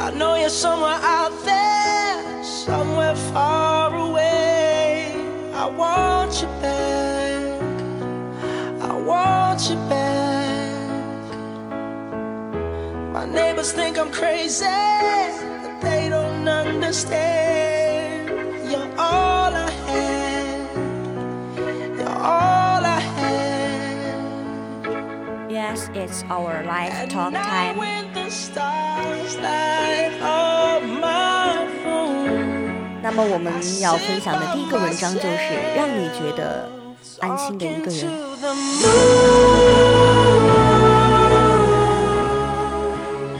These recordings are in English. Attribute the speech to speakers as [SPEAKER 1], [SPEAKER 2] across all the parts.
[SPEAKER 1] I know you're somewhere out there, somewhere far away. I want you back. I want you back. My neighbors think I'm crazy, but they don't understand. You're all I had. You're all I had.
[SPEAKER 2] Yes, it's our
[SPEAKER 1] Life
[SPEAKER 2] Talk time.
[SPEAKER 1] when the stars light up my room.
[SPEAKER 2] 那么我们要分享的第一个文章就是让你觉得安心的一个人。
[SPEAKER 1] To the moon.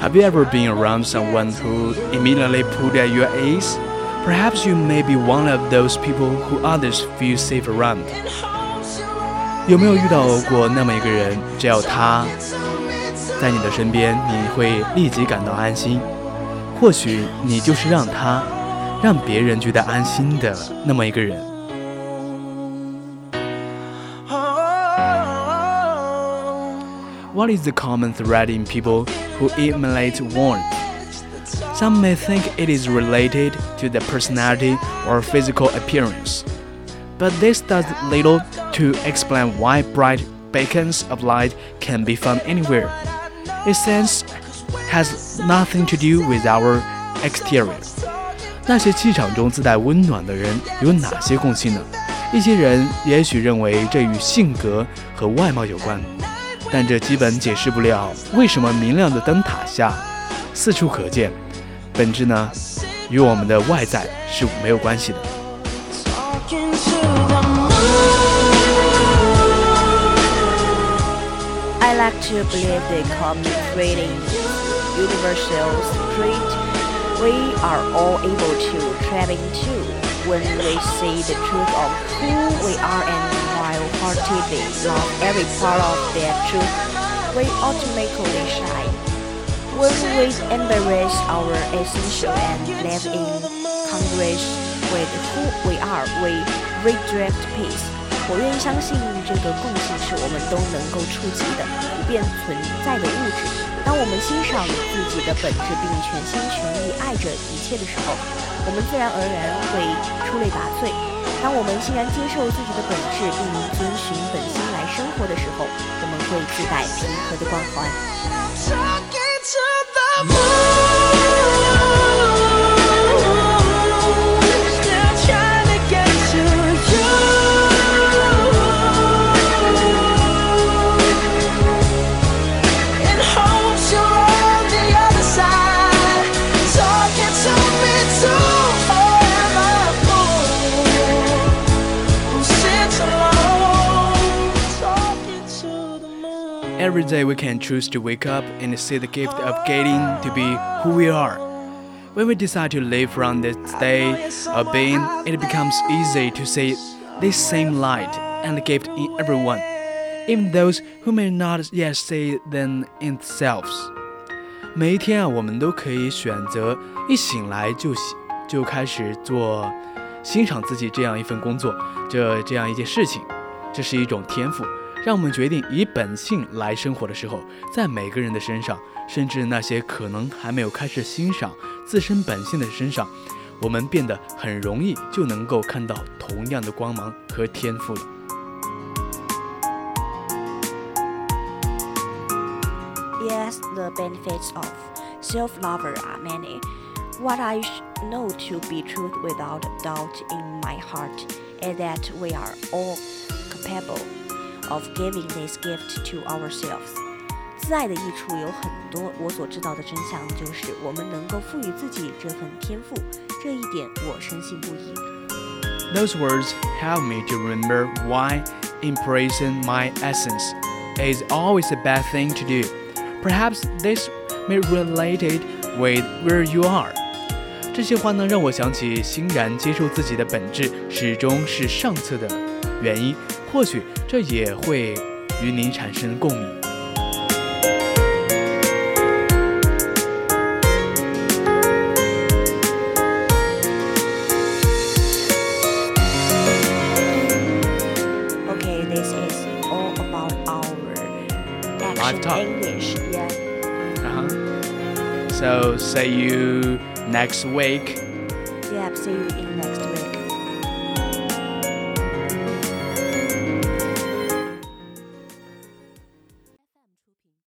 [SPEAKER 3] Have you ever been around someone who immediately pulled at your ace? Perhaps you may be one of those people who others feel safe around.
[SPEAKER 1] And homes you're all
[SPEAKER 3] 有没有遇到过那么一个人，只要他 在你的身边，你会立即感到安心？或许你就是让他，让别人觉得安心的那么一个人。
[SPEAKER 1] Oh,
[SPEAKER 3] What is the common thread in people who emulate warmth? Some may think it is related to their personality or physical appearance, but this does little to explain why bright beacons of light can be found anywhere. Its sense has nothing to do with our exterior. 那些气场中自带温暖的人有哪些共性呢？一些人也许认为这与性格和外貌有关，但这基本解释不了为什么明亮的灯塔下四处可见。本质呢，与我们的外在是没有关系的。
[SPEAKER 2] Like to believe the common thread in universal spirit we are all able to tap into when we see the truth of who we are and while wholeheartedly love every part of that truth, we automatically shine. When we embrace our essential and live in congruence with who we are, we redirect peace. 我愿意相信这个共性是我们都能够触及的、普遍存在的物质。当我们欣赏自己的本质并全心全意爱着一切的时候，我们自然而然会出类拔萃。当我们欣然接受自己的本质并遵循本心来生活的时候，我们会自带平和的光环。
[SPEAKER 3] Every day we can choose to wake up and see the gift of getting to be who we are. When we decide to live from this state of being, it becomes easy to see this same light and gift in everyone, even those who may not yet see them in themselves. 每一天啊，我们都可以选择一醒来就喜就开始做欣赏自己这样一份工作，这这样一件事情，这是一种天赋。 让我们决定以本性来生活的时候，在每个人的身上，甚至那些可能还没有开始欣赏自身本性的身上，我们变得很容易就能够看到同样的光芒和天赋了。
[SPEAKER 2] Yes, the benefits of self-love are many. What I sh- know to be truth without doubt in my heart is that we are all capable of giving this gift to ourselves. 自爱的益处有很多，我所知道的真相就是我们能够赋予自己这份天赋，这一点我深信不疑。
[SPEAKER 3] Those words help me to remember why embracing my essence is always a bad thing to do. Perhaps this may relate it with where you are. 这些话呢，让我想起欣然接受自己的本质始终是上策的 原因，或许这也会与您产生共鸣。
[SPEAKER 2] Okay, this is all about our action
[SPEAKER 3] talk.
[SPEAKER 2] English. Yeah.
[SPEAKER 3] Uh-huh. So see you next week.
[SPEAKER 2] Yeah. See you in next week.